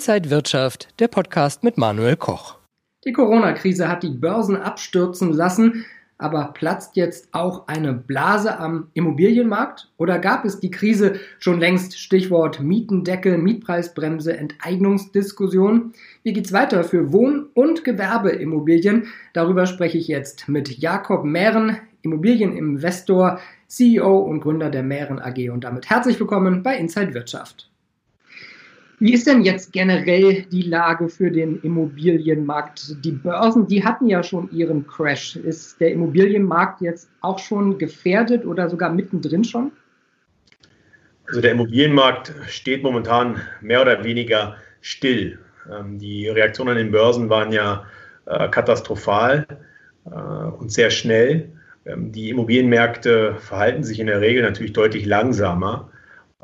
Inside Wirtschaft, der Podcast mit Manuel Koch. Die Corona-Krise hat die Börsen abstürzen lassen, aber platzt jetzt auch eine Blase am Immobilienmarkt? Oder gab es die Krise schon längst? Stichwort Mietendeckel, Mietpreisbremse, Enteignungsdiskussion. Wie geht's weiter für Wohn- und Gewerbeimmobilien? Darüber spreche ich jetzt mit Jakob Mähren, Immobilieninvestor, CEO und Gründer der Mähren AG. Und damit herzlich willkommen bei Inside Wirtschaft. Wie ist denn jetzt generell die Lage für den Immobilienmarkt? Die Börsen, die hatten ja schon ihren Crash. Ist der Immobilienmarkt jetzt auch schon gefährdet oder sogar mittendrin schon? Also der Immobilienmarkt steht momentan mehr oder weniger still. Ähm, die Reaktionen an den Börsen waren ja äh, katastrophal äh, und sehr schnell. Ähm, die Immobilienmärkte verhalten sich in der Regel natürlich deutlich langsamer.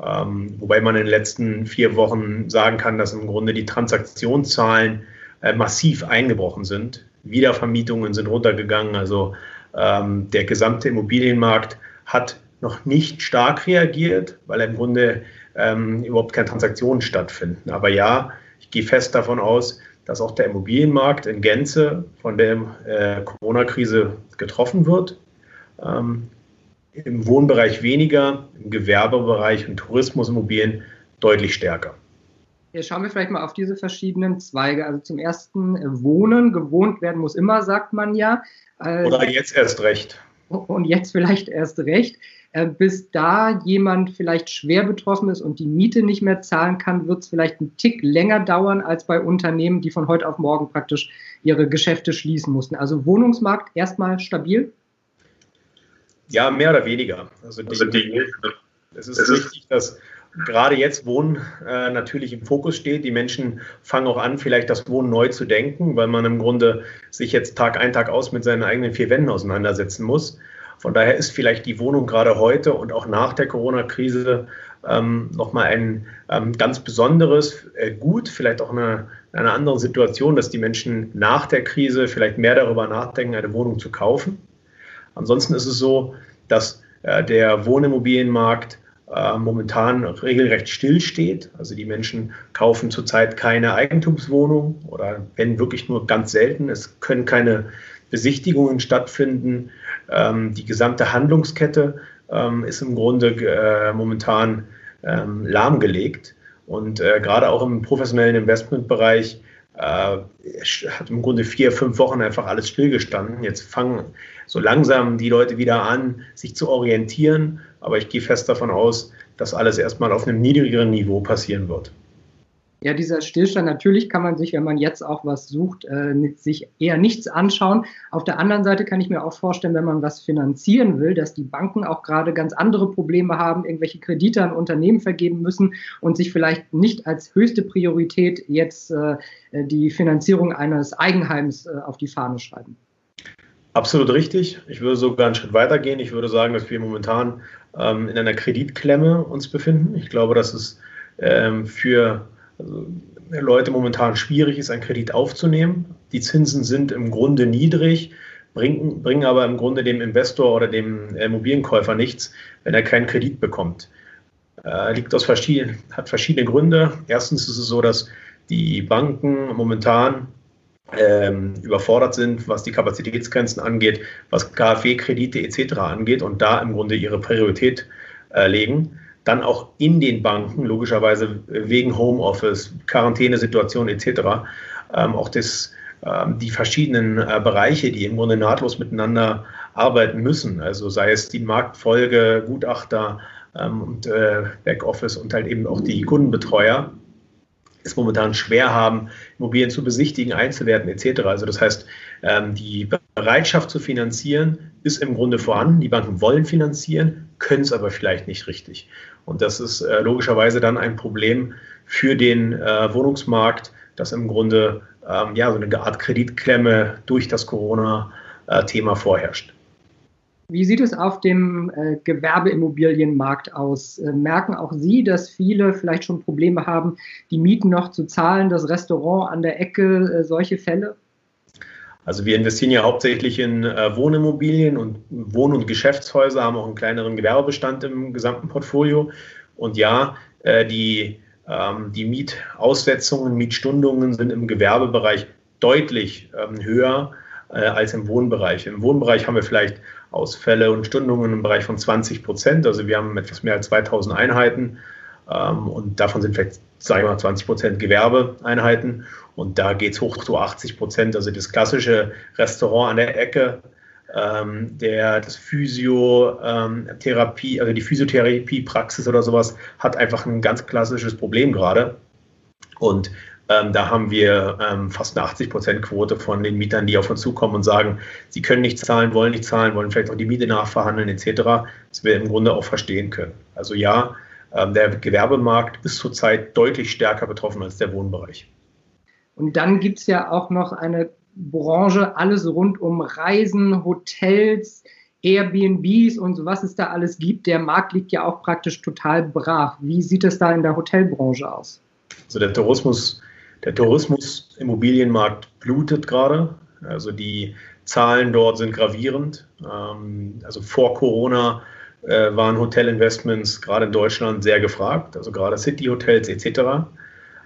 Ähm, wobei man in den letzten vier Wochen sagen kann, dass im Grunde die Transaktionszahlen äh, massiv eingebrochen sind. Wiedervermietungen sind runtergegangen. Also ähm, der gesamte Immobilienmarkt hat noch nicht stark reagiert, weil im Grunde ähm, überhaupt keine Transaktionen stattfinden. Aber ja, ich gehe fest davon aus, dass auch der Immobilienmarkt in Gänze von der äh, Corona-Krise getroffen wird. Ähm, im Wohnbereich weniger, im Gewerbebereich und Tourismusimmobilien deutlich stärker. Jetzt schauen wir vielleicht mal auf diese verschiedenen Zweige. Also zum ersten äh, Wohnen, gewohnt werden muss immer, sagt man ja. Also Oder jetzt erst recht. Und jetzt vielleicht erst recht. Äh, bis da jemand vielleicht schwer betroffen ist und die Miete nicht mehr zahlen kann, wird es vielleicht einen Tick länger dauern als bei Unternehmen, die von heute auf morgen praktisch ihre Geschäfte schließen mussten. Also Wohnungsmarkt erstmal stabil? Ja, mehr oder weniger. Also die, also die, es ist richtig, dass gerade jetzt Wohnen äh, natürlich im Fokus steht. Die Menschen fangen auch an, vielleicht das Wohnen neu zu denken, weil man im Grunde sich jetzt Tag ein, Tag aus mit seinen eigenen vier Wänden auseinandersetzen muss. Von daher ist vielleicht die Wohnung gerade heute und auch nach der Corona-Krise ähm, nochmal ein ähm, ganz besonderes äh, Gut, vielleicht auch eine, eine andere Situation, dass die Menschen nach der Krise vielleicht mehr darüber nachdenken, eine Wohnung zu kaufen. Ansonsten ist es so, dass äh, der Wohnimmobilienmarkt äh, momentan regelrecht stillsteht. Also die Menschen kaufen zurzeit keine Eigentumswohnung oder wenn wirklich nur ganz selten. Es können keine Besichtigungen stattfinden. Ähm, die gesamte Handlungskette ähm, ist im Grunde äh, momentan ähm, lahmgelegt. Und äh, gerade auch im professionellen Investmentbereich hat im Grunde vier, fünf Wochen einfach alles stillgestanden. Jetzt fangen so langsam die Leute wieder an, sich zu orientieren. Aber ich gehe fest davon aus, dass alles erstmal auf einem niedrigeren Niveau passieren wird. Ja, dieser Stillstand, natürlich kann man sich, wenn man jetzt auch was sucht, äh, sich eher nichts anschauen. Auf der anderen Seite kann ich mir auch vorstellen, wenn man was finanzieren will, dass die Banken auch gerade ganz andere Probleme haben, irgendwelche Kredite an Unternehmen vergeben müssen und sich vielleicht nicht als höchste Priorität jetzt äh, die Finanzierung eines Eigenheims äh, auf die Fahne schreiben. Absolut richtig. Ich würde sogar einen Schritt weiter gehen. Ich würde sagen, dass wir momentan ähm, in einer Kreditklemme uns befinden. Ich glaube, dass es ähm, für also, Leute momentan schwierig ist, einen Kredit aufzunehmen. Die Zinsen sind im Grunde niedrig, bringen, bringen aber im Grunde dem Investor oder dem Immobilienkäufer nichts, wenn er keinen Kredit bekommt. Äh, liegt aus verschiedenen, hat verschiedene Gründe. Erstens ist es so, dass die Banken momentan ähm, überfordert sind, was die Kapazitätsgrenzen angeht, was KfW-Kredite etc. angeht und da im Grunde ihre Priorität äh, legen dann auch in den Banken, logischerweise wegen Homeoffice, Quarantänesituation etc., ähm, auch das, ähm, die verschiedenen äh, Bereiche, die im Grunde nahtlos miteinander arbeiten müssen. Also sei es die Marktfolge, Gutachter ähm, und äh, Backoffice und halt eben auch die Kundenbetreuer, es momentan schwer haben, Immobilien zu besichtigen, einzuwerten etc. Also das heißt, ähm, die Bereitschaft zu finanzieren ist im Grunde vorhanden. Die Banken wollen finanzieren, können es aber vielleicht nicht richtig. Und das ist äh, logischerweise dann ein Problem für den äh, Wohnungsmarkt, dass im Grunde ähm, ja, so eine Art Kreditklemme durch das Corona-Thema vorherrscht. Wie sieht es auf dem äh, Gewerbeimmobilienmarkt aus? Äh, merken auch Sie, dass viele vielleicht schon Probleme haben, die Mieten noch zu zahlen, das Restaurant an der Ecke, äh, solche Fälle? Also wir investieren ja hauptsächlich in äh, Wohnimmobilien und Wohn- und Geschäftshäuser, haben auch einen kleineren Gewerbebestand im gesamten Portfolio. Und ja, äh, die Ähm, die Mietaussetzungen, Mietstundungen sind im Gewerbebereich deutlich ähm, höher äh, als im Wohnbereich. Im Wohnbereich haben wir vielleicht Ausfälle und Stundungen im Bereich von 20 Prozent. Also wir haben etwas mehr als 2000 Einheiten ähm, und davon sind vielleicht, sagen wir mal, 20 Prozent Gewerbeeinheiten und da geht es hoch zu 80 Prozent. Also das klassische Restaurant an der Ecke, ähm, der, das Physiotherapie, ähm, also die Physiotherapiepraxis oder sowas, hat einfach ein ganz klassisches Problem gerade. Und ähm, da haben wir ähm, fast eine 80 Prozent Quote von den Mietern, die auf uns zukommen und sagen, sie können nicht zahlen, wollen nicht zahlen, wollen vielleicht auch die Miete nachverhandeln etc., was wir im Grunde auch verstehen können. Also ja, ähm, der Gewerbemarkt ist zurzeit deutlich stärker betroffen als der Wohnbereich. Und dann gibt es ja auch noch eine Branche, alles rund um Reisen, Hotels, Airbnbs und so was es da alles gibt. Der Markt liegt ja auch praktisch total brach. Wie sieht es da in der Hotelbranche aus? Also der Tourismus der Tourismus-Immobilienmarkt blutet gerade. Also die Zahlen dort sind gravierend. Ähm, also vor Corona äh, waren Hotelinvestments gerade in Deutschland sehr gefragt, also gerade City-Hotels etc.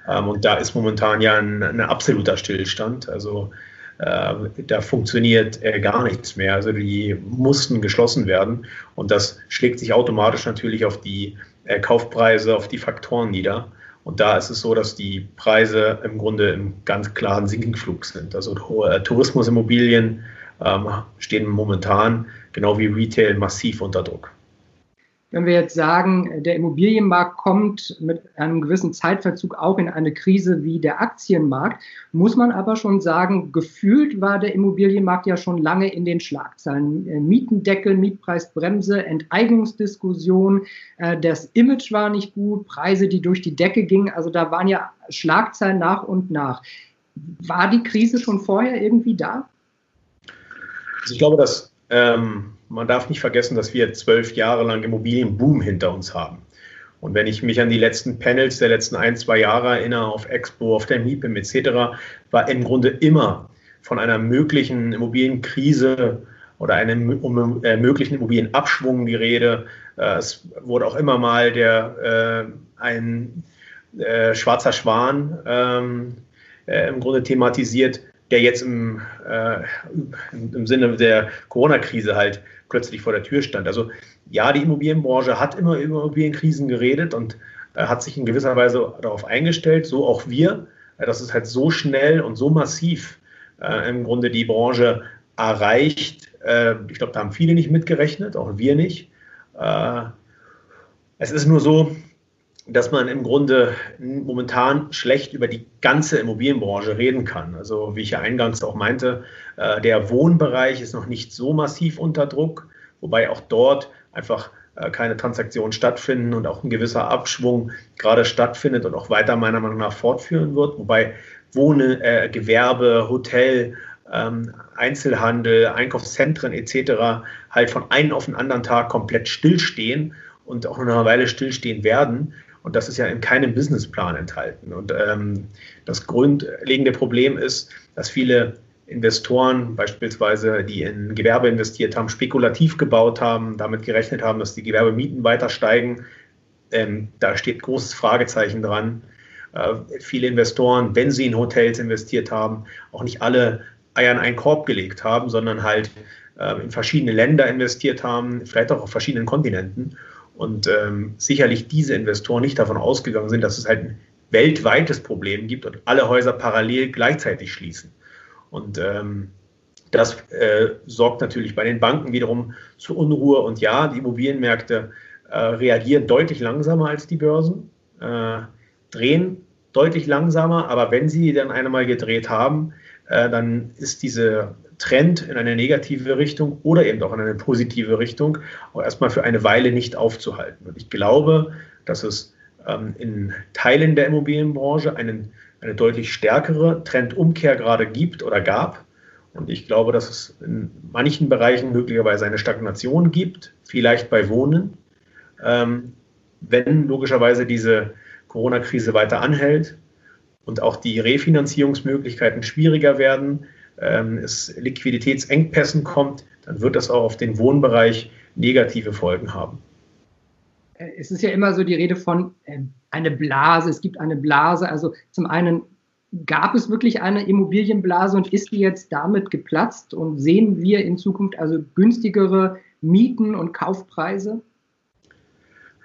Ähm, und da ist momentan ja ein, ein absoluter Stillstand. Also äh, da funktioniert äh, gar nichts mehr. Also die mussten geschlossen werden und das schlägt sich automatisch natürlich auf die Kaufpreise, auf die Faktoren nieder. Und da ist es so, dass die Preise im Grunde im ganz klaren Sinkflug sind. Also äh, Tourismusimmobilien ähm, stehen momentan, genau wie Retail, massiv unter Druck. Wenn wir jetzt sagen, der Immobilienmarkt kommt mit einem gewissen Zeitverzug auch in eine Krise wie der Aktienmarkt, muss man aber schon sagen, gefühlt war der Immobilienmarkt ja schon lange in den Schlagzeilen. Äh, Mietendeckel, Mietpreisbremse, Enteignungsdiskussion, äh, das Image war nicht gut, Preise, die durch die Decke gingen. Also da waren ja Schlagzeilen nach und nach. War die Krise schon vorher irgendwie da? Also ich glaube, dass ähm man darf nicht vergessen, dass wir zwölf Jahre lang Immobilienboom hinter uns haben. Und wenn ich mich an die letzten Panels der letzten ein, zwei Jahre erinnere, auf Expo, auf der MIPIM etc., war im Grunde immer von einer möglichen Immobilienkrise oder einem um, äh, möglichen Immobilienabschwung die Rede. Äh, es wurde auch immer mal der, äh, ein äh, schwarzer Schwan ähm, äh, im Grunde thematisiert, der jetzt im, äh, im Sinne der Corona-Krise halt plötzlich vor der Tür stand. Also ja, die Immobilienbranche hat immer über Immobilienkrisen geredet und äh, hat sich in gewisser Weise darauf eingestellt, so auch wir, äh, dass es halt so schnell und so massiv äh, im Grunde die Branche erreicht. Äh, ich glaube, da haben viele nicht mitgerechnet, auch wir nicht. Äh, es ist nur so, dass man im Grunde momentan schlecht über die ganze Immobilienbranche reden kann. Also wie ich ja eingangs auch meinte, äh, der Wohnbereich ist noch nicht so massiv unter Druck, wobei auch dort einfach äh, keine Transaktionen stattfinden und auch ein gewisser Abschwung gerade stattfindet und auch weiter meiner Meinung nach fortführen wird, wobei Wohne, äh, Gewerbe, Hotel, ähm, Einzelhandel, Einkaufszentren etc. halt von einem auf den anderen Tag komplett stillstehen und auch noch eine Weile stillstehen werden. Und das ist ja in keinem Businessplan enthalten. Und ähm, das grundlegende Problem ist, dass viele Investoren beispielsweise, die in Gewerbe investiert haben, spekulativ gebaut haben, damit gerechnet haben, dass die Gewerbemieten weiter steigen. Ähm, da steht großes Fragezeichen dran. Äh, viele Investoren, wenn sie in Hotels investiert haben, auch nicht alle Eier in einen Korb gelegt haben, sondern halt äh, in verschiedene Länder investiert haben, vielleicht auch auf verschiedenen Kontinenten und ähm, sicherlich diese Investoren nicht davon ausgegangen sind, dass es halt ein weltweites Problem gibt und alle Häuser parallel gleichzeitig schließen. Und ähm, das äh, sorgt natürlich bei den Banken wiederum zu Unruhe. Und ja, die Immobilienmärkte äh, reagieren deutlich langsamer als die Börsen, äh, drehen deutlich langsamer, aber wenn sie dann einmal gedreht haben, äh, dann ist diese Trend in eine negative Richtung oder eben auch in eine positive Richtung auch erstmal für eine Weile nicht aufzuhalten. Und ich glaube, dass es ähm, in Teilen der Immobilienbranche einen, eine deutlich stärkere Trendumkehr gerade gibt oder gab. Und ich glaube, dass es in manchen Bereichen möglicherweise eine Stagnation gibt, vielleicht bei Wohnen. Ähm, wenn logischerweise diese Corona-Krise weiter anhält und auch die Refinanzierungsmöglichkeiten schwieriger werden, ähm, es Liquiditätsengpässen kommt, dann wird das auch auf den Wohnbereich negative Folgen haben. es ist ja immer so die Rede von äh, eine Blase, es gibt eine Blase. Also zum einen gab es wirklich eine Immobilienblase und ist die jetzt damit geplatzt und sehen wir in Zukunft also günstigere Mieten und Kaufpreise?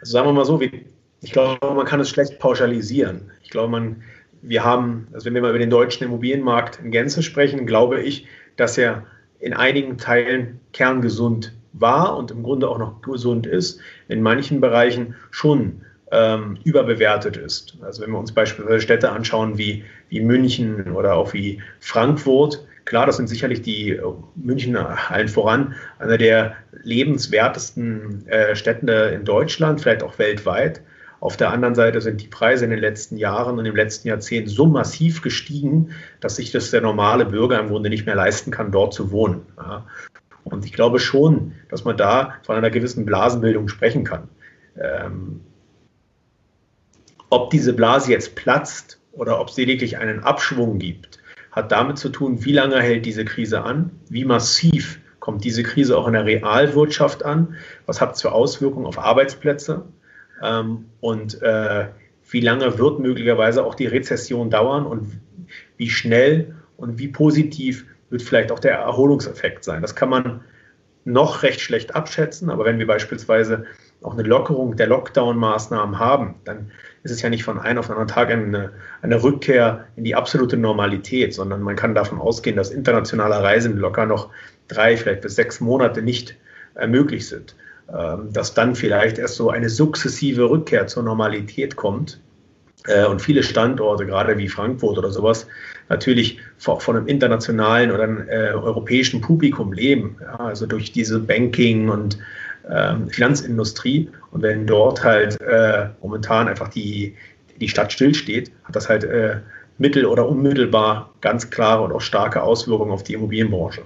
Also sagen wir mal so, ich glaube, man kann es schlecht pauschalisieren. Ich glaube, man, wir haben, also wenn wir mal über den deutschen Immobilienmarkt in Gänze sprechen, glaube ich, dass er in einigen Teilen kerngesund war und im Grunde auch noch gesund ist, in manchen Bereichen schon ähm, überbewertet ist. Also wenn wir uns beispielsweise Städte anschauen wie, wie München oder auch wie Frankfurt, klar, das sind sicherlich die äh, München allen voran, einer der lebenswertesten äh, Städte in Deutschland, vielleicht auch weltweit. Auf der anderen Seite sind die Preise in den letzten Jahren und im letzten Jahrzehnt so massiv gestiegen, dass sich das der normale Bürger im Grunde nicht mehr leisten kann, dort zu wohnen. Ja. Und ich glaube schon, dass man da von einer gewissen Blasenbildung sprechen kann. Ähm, ob diese Blase jetzt platzt oder ob es lediglich einen Abschwung gibt, hat damit zu tun, wie lange hält diese Krise an, wie massiv kommt diese Krise auch in der Realwirtschaft an, was hat es für Auswirkungen auf Arbeitsplätze ähm, und äh, wie lange wird möglicherweise auch die Rezession dauern und wie schnell und wie positiv wird vielleicht auch der Erholungseffekt sein. Das kann man noch recht schlecht abschätzen, aber wenn wir beispielsweise auch eine Lockerung der Lockdown-Maßnahmen haben, dann ist es ja nicht von einem auf den anderen Tag eine, eine, Rückkehr in die absolute Normalität, sondern man kann davon ausgehen, dass internationale Reisen locker noch drei, vielleicht bis sechs Monate nicht äh, möglich sind. Ähm, dass dann vielleicht erst so eine sukzessive Rückkehr zur Normalität kommt äh, und viele Standorte, gerade wie Frankfurt oder sowas, natürlich von einem internationalen oder einem, äh, europäischen Publikum leben. Also durch diese Banking- und ähm, Finanzindustrie. Und wenn dort halt äh, momentan einfach die, die Stadt stillsteht, hat das halt mittel- oder unmittelbar ganz klare und auch starke Auswirkungen auf die Immobilienbranche.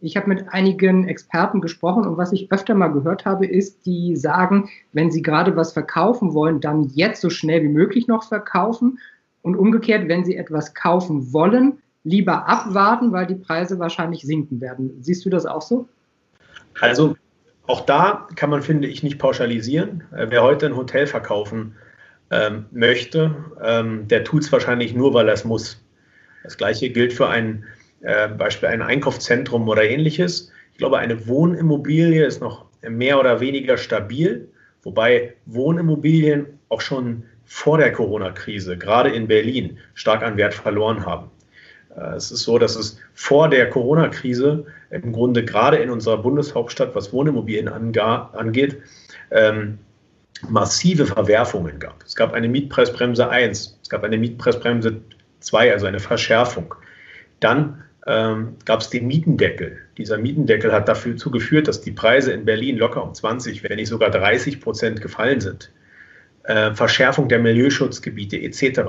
Ich habe mit einigen Experten gesprochen und was ich öfter mal gehört habe, ist, die sagen, wenn sie gerade was verkaufen wollen, dann jetzt so schnell wie möglich noch verkaufen und umgekehrt, wenn sie etwas kaufen wollen, lieber abwarten, weil die Preise wahrscheinlich sinken werden. Siehst du das auch so? Also auch da kann man, finde ich, nicht pauschalisieren. Äh, wer heute ein Hotel verkaufen ähm, möchte, ähm, der tut es wahrscheinlich nur, weil er es muss. Das gleiche gilt für ein äh, Beispiel ein Einkaufszentrum oder ähnliches. Ich glaube, eine Wohnimmobilie ist noch mehr oder weniger stabil, wobei Wohnimmobilien auch schon vor der Corona-Krise, gerade in Berlin, stark an Wert verloren haben. Äh, es ist so, dass es vor der Corona-Krise im Grunde gerade in unserer Bundeshauptstadt, was Wohnimmobilien angeht, ähm, massive Verwerfungen gab. Es gab eine Mietpreisbremse 1, es gab eine Mietpreisbremse 2, also eine Verschärfung. Dann ähm, gab es den Mietendeckel. Dieser Mietendeckel hat dafür zugeführt, dass die Preise in Berlin locker um 20, wenn nicht sogar 30 Prozent gefallen sind. Äh, Verschärfung der Milieuschutzgebiete etc.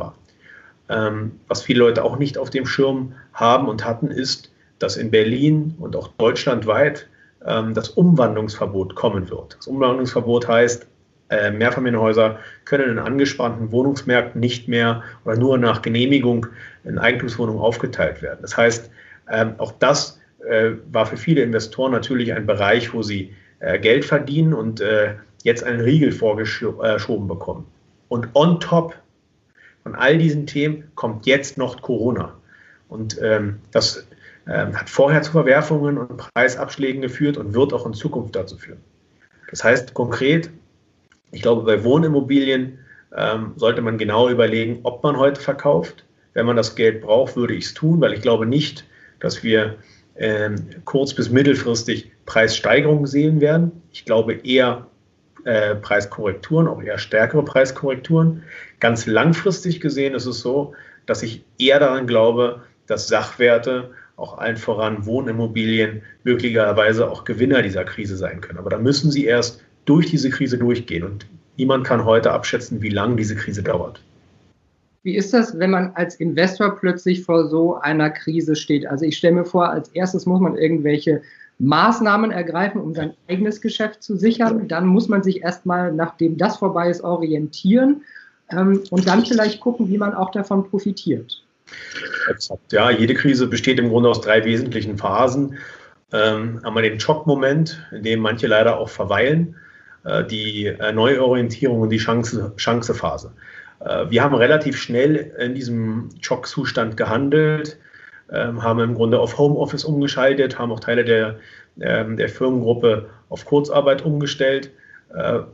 Ähm, was viele Leute auch nicht auf dem Schirm haben und hatten, ist, dass in Berlin und auch deutschlandweit ähm, das Umwandlungsverbot kommen wird. Das Umwandlungsverbot heißt, äh, Mehrfamilienhäuser können in angespannten Wohnungsmärkten nicht mehr oder nur nach Genehmigung in Eigentumswohnungen aufgeteilt werden. Das heißt, ähm, auch das äh, war für viele Investoren natürlich ein Bereich, wo sie äh, Geld verdienen und jetzt einen Riegel vorgeschoben bekommen. Und on top von all diesen Themen kommt jetzt noch Corona. Und ähm, das ähm, hat vorher zu Verwerfungen und Preisabschlägen geführt und wird auch in Zukunft dazu führen. Das heißt konkret, ich glaube, bei Wohnimmobilien ähm, sollte man genau überlegen, ob man heute verkauft. Wenn man das Geld braucht, würde ich es tun, weil ich glaube nicht, dass wir ähm, kurz- bis mittelfristig Preissteigerungen sehen werden. Ich glaube eher äh, Preiskorrekturen, auch eher stärkere Preiskorrekturen. Ganz langfristig gesehen ist es so, dass ich eher daran glaube, dass Sachwerte, auch allen voran Wohnimmobilien, möglicherweise auch Gewinner dieser Krise sein können. Aber da müssen sie erst durch diese Krise durchgehen. Und niemand kann heute abschätzen, wie lange diese Krise dauert. Wie ist das, wenn man als Investor plötzlich vor so einer Krise steht? Also ich stelle mir vor, als erstes muss man irgendwelche Maßnahmen ergreifen, um sein eigenes Geschäft zu sichern. Dann muss man sich erstmal, nachdem das vorbei ist, orientieren ähm, und dann vielleicht gucken, wie man auch davon profitiert. Exakt. Ja, jede Krise besteht im Grunde aus drei wesentlichen Phasen. Ähm, einmal den Schockmoment, in dem manche leider auch verweilen. Äh, die äh, Neuorientierung und die Chance, Chancephase. Äh, wir haben relativ schnell in diesem Schockzustand gehandelt, ähm, haben im Grunde auf Homeoffice umgeschaltet, haben auch Teile der, ähm, der Firmengruppe auf Kurzarbeit umgestellt,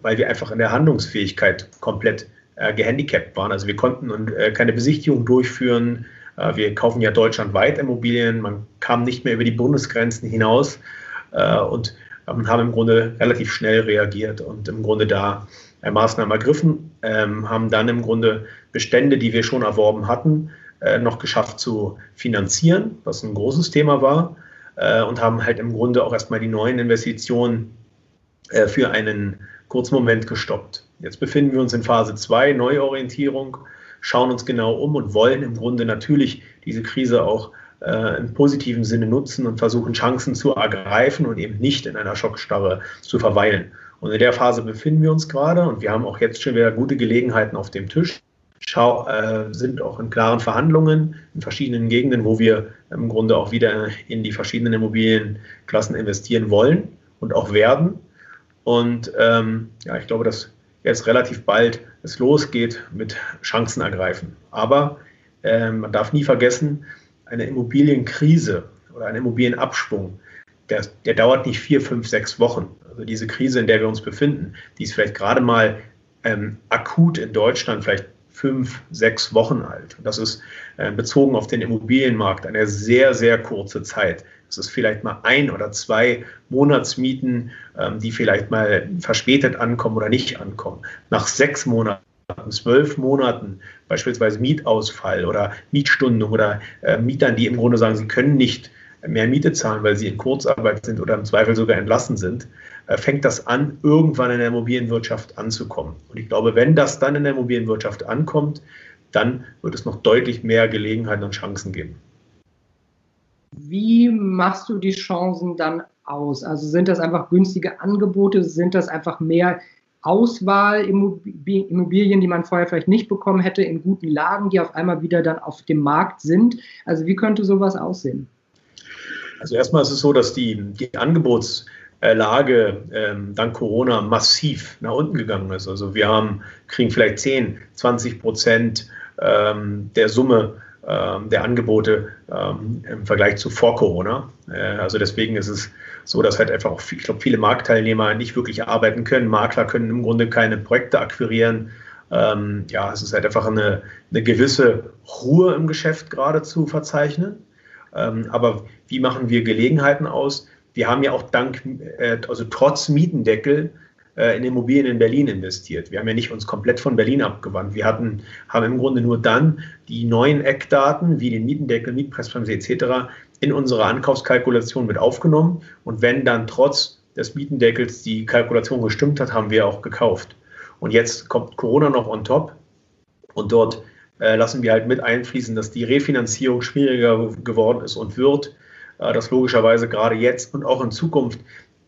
weil wir einfach in der Handlungsfähigkeit komplett gehandicapt waren. Also wir konnten keine Besichtigung durchführen. Wir kaufen ja deutschlandweit Immobilien. Man kam nicht mehr über die Bundesgrenzen hinaus und ähm, haben im Grunde relativ schnell reagiert und im Grunde da Maßnahmen ergriffen, ähm, haben dann im Grunde Bestände, die wir schon erworben hatten, äh, noch geschafft zu finanzieren, was ein großes Thema war, äh, und haben halt im Grunde auch erstmal die neuen Investitionen äh, für einen kurzen Moment gestoppt. Jetzt befinden wir uns in Phase 2, Neuorientierung, schauen uns genau um und wollen im Grunde natürlich diese Krise auch äh, im positiven Sinne nutzen und versuchen, Chancen zu ergreifen und eben nicht in einer Schockstarre zu verweilen. Und in der Phase befinden wir uns gerade und wir haben auch jetzt schon wieder gute Gelegenheiten auf dem Tisch. Schau, äh, sind auch in klaren Verhandlungen in verschiedenen Gegenden, wo wir im Grunde auch wieder in die verschiedenen Immobilienklassen investieren wollen und auch werden. Und ähm, ja, ich glaube, dass jetzt relativ bald es losgeht mit Chancen ergreifen. Aber äh, man darf nie vergessen, eine Immobilienkrise oder ein Immobilienabschwung, der, der dauert nicht vier, fünf, sechs Wochen. Also diese Krise, in der wir uns befinden, die ist vielleicht gerade mal ähm, akut in Deutschland vielleicht fünf, sechs Wochen alt. Und das ist äh, bezogen auf den Immobilienmarkt eine sehr, sehr kurze Zeit. Das ist vielleicht mal ein oder zwei Monatsmieten, ähm, die vielleicht mal verspätet ankommen oder nicht ankommen. Nach sechs Monaten zwölf Monaten beispielsweise Mietausfall oder Mietstunden oder äh, Mietern, die im Grunde sagen, sie können nicht mehr Miete zahlen, weil sie in Kurzarbeit sind oder im Zweifel sogar entlassen sind, äh, fängt das an, irgendwann in der Immobilienwirtschaft anzukommen. Und ich glaube, wenn das dann in der Immobilienwirtschaft ankommt, dann wird es noch deutlich mehr Gelegenheiten und Chancen geben. Wie machst du die Chancen dann aus? Also sind das einfach günstige Angebote? Sind das einfach mehr Auswahl Immobilien, die man vorher vielleicht nicht bekommen hätte, in guten Lagen, die auf einmal wieder dann auf dem Markt sind? Also wie könnte sowas aussehen? Also erstmal ist es so, dass die, die Angebotslage ähm, dank Corona massiv nach unten gegangen ist. Also wir haben, kriegen vielleicht 10, 20 Prozent ähm, der Summe ähm, der Angebote ähm, im Vergleich zu vor Corona. Äh, also deswegen ist es so, dass halt einfach auch, ich glaube, viele Marktteilnehmer nicht wirklich arbeiten können. Makler können im Grunde keine Projekte akquirieren. Ähm, ja, es ist halt einfach eine, eine gewisse Ruhe im Geschäft gerade zu verzeichnen. Ähm, aber wie machen wir Gelegenheiten aus? Wir haben ja auch dank, äh, also trotz Mietendeckel, in Immobilien in Berlin investiert. Wir haben ja nicht uns komplett von Berlin abgewandt. Wir hatten, haben im Grunde nur dann die neuen Eckdaten wie den Mietendeckel, Mietpreisbremse etc. in unsere Ankaufskalkulation mit aufgenommen. Und wenn dann trotz des Mietendeckels die Kalkulation gestimmt hat, haben wir auch gekauft. Und jetzt kommt Corona noch on top und dort äh, lassen wir halt mit einfließen, dass die Refinanzierung schwieriger geworden ist und wird, äh, dass logischerweise gerade jetzt und auch in Zukunft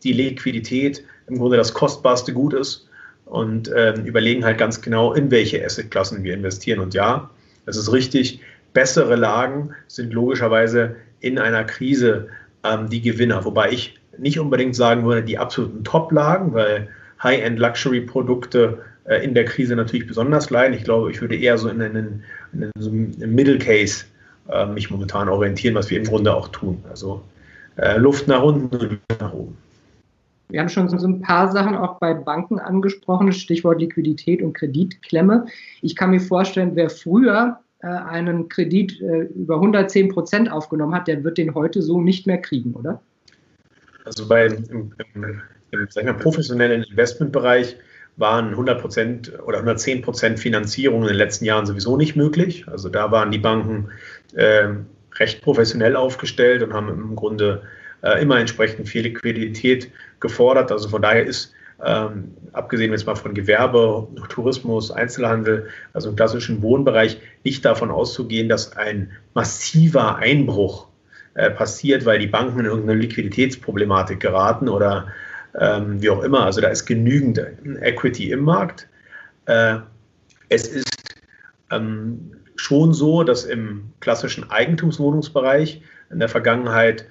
die Liquidität im Grunde das kostbarste Gut ist und äh, überlegen halt ganz genau, in welche Assetklassen wir investieren. Und ja, es ist richtig, bessere Lagen sind logischerweise in einer Krise ähm, die Gewinner. Wobei ich nicht unbedingt sagen würde, die absoluten Top-Lagen, weil High-End-Luxury-Produkte äh, in der Krise natürlich besonders leiden. Ich glaube, ich würde eher so in einen, in so Middle Case äh, mich momentan orientieren, was wir im Grunde auch tun. Also äh, Luft nach unten und nach oben. Wir haben schon so ein paar Sachen auch bei Banken angesprochen, Stichwort Liquidität und Kreditklemme. Ich kann mir vorstellen, wer früher äh, einen Kredit äh, über 110 Prozent aufgenommen hat, der wird den heute so nicht mehr kriegen, oder? Also bei im, im, im mal, professionellen Investmentbereich waren 100 Prozent oder 110 Prozent Finanzierung in den letzten Jahren sowieso nicht möglich. Also da waren die Banken äh, recht professionell aufgestellt und haben im Grunde immer entsprechend viel Liquidität gefordert. Also von daher ist, ähm, abgesehen jetzt mal von Gewerbe, Tourismus, Einzelhandel, also im klassischen Wohnbereich, nicht davon auszugehen, dass ein massiver Einbruch äh, passiert, weil die Banken in irgendeine Liquiditätsproblematik geraten oder ähm, wie auch immer. Also da ist genügend Equity im Markt. Äh, es ist ähm, schon so, dass im klassischen Eigentumswohnungsbereich in der Vergangenheit äh,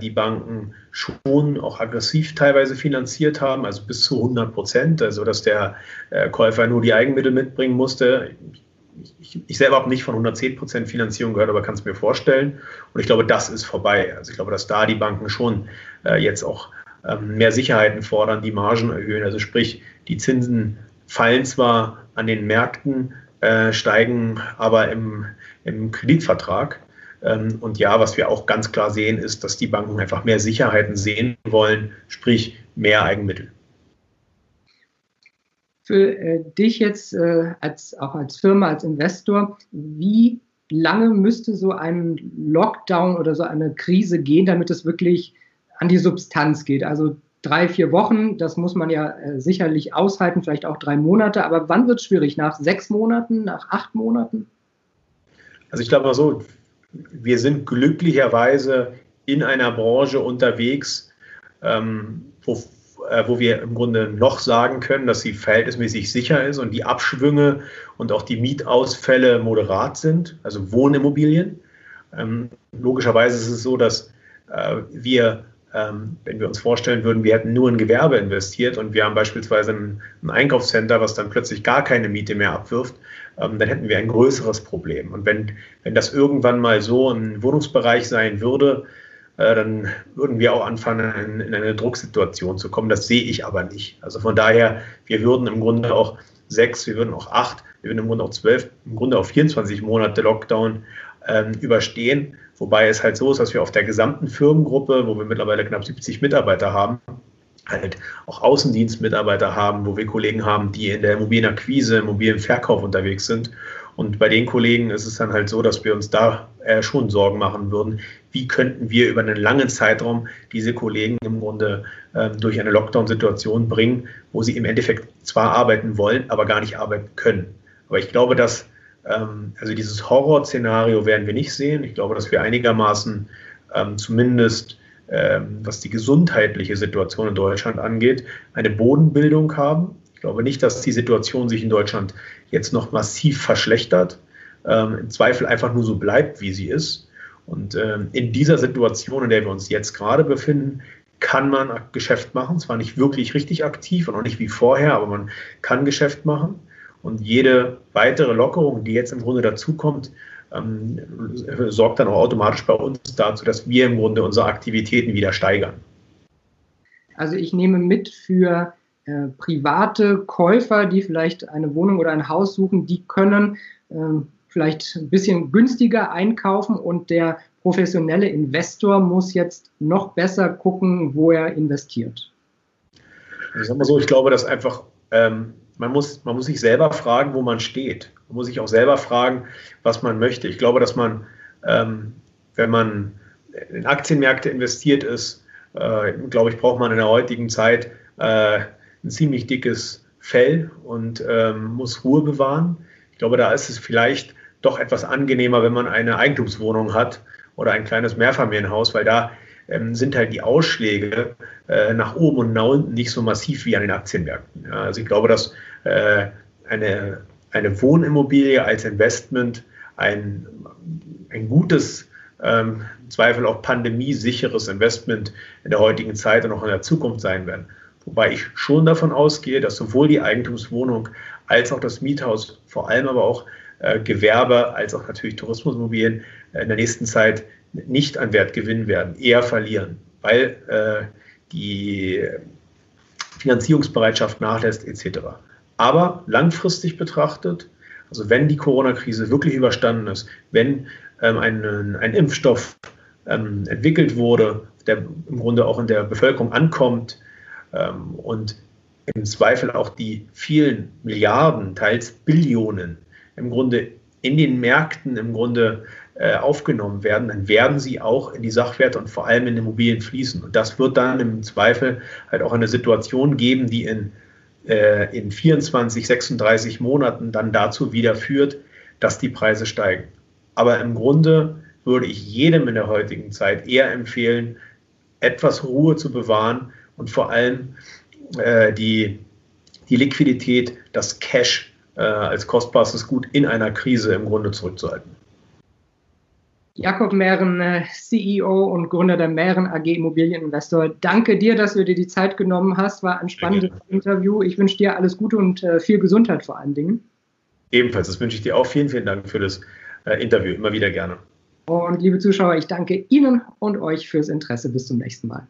die Banken schon auch aggressiv teilweise finanziert haben, also bis zu 100 Prozent, also dass der äh, Käufer nur die Eigenmittel mitbringen musste. Ich, ich selber habe nicht von 110 Prozent Finanzierung gehört, aber kann es mir vorstellen. Und ich glaube, das ist vorbei. Also ich glaube, dass da die Banken schon äh, jetzt auch ähm, mehr Sicherheiten fordern, die Margen erhöhen. Also sprich, die Zinsen fallen zwar an den Märkten, äh, steigen aber im, im Kreditvertrag. Ähm, und ja, was wir auch ganz klar sehen, ist, dass die Banken einfach mehr Sicherheiten sehen wollen, sprich mehr Eigenmittel. Für äh, dich jetzt äh, als, auch als Firma, als Investor, wie lange müsste so ein Lockdown oder so eine Krise gehen, damit es wirklich an die Substanz geht? Also drei, vier Wochen, das muss man ja äh, sicherlich aushalten, vielleicht auch drei Monate, aber wann wird es schwierig? Nach sechs Monaten, nach acht Monaten? Also ich glaube mal so, wir sind glücklicherweise in einer Branche unterwegs, ähm, wo, äh, wo wir im Grunde noch sagen können, dass sie verhältnismäßig sicher ist und die Abschwünge und auch die Mietausfälle moderat sind, also Wohnimmobilien. Ähm, logischerweise ist es so, dass äh, wir ähm, wenn wir uns vorstellen würden, wir hätten nur in Gewerbe investiert und wir haben beispielsweise ein, ein Einkaufscenter, was dann plötzlich gar keine Miete mehr abwirft, ähm, dann hätten wir ein größeres Problem. Und wenn, wenn das irgendwann mal so ein Wohnungsbereich sein würde, äh, dann würden wir auch anfangen, in, in eine Drucksituation zu kommen. Das sehe ich aber nicht. Also von daher, wir würden im Grunde auch sechs, wir würden auch acht, wir würden im Grunde auch zwölf, im Grunde auch 24 Monate Lockdown ähm, überstehen. Wobei es halt so ist, dass wir auf der gesamten Firmengruppe, wo wir mittlerweile knapp 70 Mitarbeiter haben, halt auch Außendienstmitarbeiter haben, wo wir Kollegen haben, die in der Immobilienakquise, Immobilienverkauf unterwegs sind. Und bei den Kollegen ist es dann halt so, dass wir uns da äh, schon Sorgen machen würden, wie könnten wir über einen langen Zeitraum diese Kollegen im Grunde äh, durch eine Lockdown-Situation bringen, wo sie im Endeffekt zwar arbeiten wollen, aber gar nicht arbeiten können. Aber ich glaube, dass ähm, also dieses Horrorszenario werden wir nicht sehen. Ich glaube, dass wir einigermaßen ähm, zumindest ähm, was die gesundheitliche Situation in Deutschland angeht, eine Bodenbildung haben. Ich glaube nicht, dass die Situation sich in Deutschland jetzt noch massiv verschlechtert. Im Zweifel einfach nur so bleibt, wie sie ist. Und in dieser Situation, in der wir uns jetzt gerade befinden, kann man Geschäft machen. Zwar nicht wirklich richtig aktiv und auch nicht wie vorher, aber man kann Geschäft machen. Und jede weitere Lockerung, die jetzt im Grunde dazukommt, ähm, sorgt dann auch automatisch bei uns dazu, dass wir im Grunde unsere Aktivitäten wieder steigern. Also ich nehme mit für äh, private Käufer, die vielleicht eine Wohnung oder ein Haus suchen, die können äh, vielleicht ein bisschen günstiger einkaufen und der professionelle Investor muss jetzt noch besser gucken, wo er investiert. Ich sag mal so, ich glaube, dass einfach ähm, man muss, man muss sich selber fragen, wo man steht. Man muss sich auch selber fragen, was man möchte. Ich glaube, dass man, ähm, wenn man in Aktienmärkte investiert ist, äh, glaube ich, braucht man in der heutigen Zeit äh, ein ziemlich dickes Fell und ähm, muss Ruhe bewahren. Ich glaube, da ist es vielleicht doch etwas angenehmer, wenn man eine Eigentumswohnung hat oder ein kleines Mehrfamilienhaus, weil da ähm, sind halt die Ausschläge äh, nach oben und nach unten nicht so massiv wie an den Aktienmärkten. Ja, also ich glaube, dass äh, eine, eine Wohnimmobilie als Investment ein, ein gutes, ähm, Zweifel auch pandemiesicheres Investment in der heutigen Zeit und auch in der Zukunft sein werden. Wobei ich schon davon ausgehe, dass sowohl die Eigentumswohnung als auch das Miethaus, vor allem aber auch äh, Gewerbe als auch natürlich Tourismusimmobilien äh, in der nächsten Zeit nicht an Wert gewinnen werden, eher verlieren, weil äh, die Finanzierungsbereitschaft nachlässt etc. Aber langfristig betrachtet, also wenn die Corona-Krise wirklich überstanden ist, wenn ähm, ein, ein, Impfstoff ähm, entwickelt wurde, der im Grunde auch in der Bevölkerung ankommt ähm, und im Zweifel auch die vielen Milliarden, teils Billionen im Grunde in den Märkten im Grunde äh, aufgenommen werden, dann werden sie auch in die Sachwerte und vor allem in Immobilien fließen. Und das wird dann im Zweifel halt auch eine Situation geben, die in, äh, in 24, 36 Monaten dann dazu wieder führt, dass die Preise steigen. Aber im Grunde würde ich jedem in der heutigen Zeit eher empfehlen, etwas Ruhe zu bewahren und vor allem äh, die, die Liquidität, das Cash äh, als kostbarstes Gut in einer Krise im Grunde zurückzuhalten. Jakob Mehren, äh, CEO und Gründer der Mehren AG Immobilieninvestor. Danke dir, dass du dir die Zeit genommen hast. War ein spannendes Interview. Ich wünsche dir alles Gute und äh, viel Gesundheit vor allen Dingen. Ebenfalls, das wünsche ich dir auch. Vielen, vielen Dank für das äh, Interview. Immer wieder gerne. Und liebe Zuschauer, ich danke Ihnen und euch fürs Interesse. Bis zum nächsten Mal.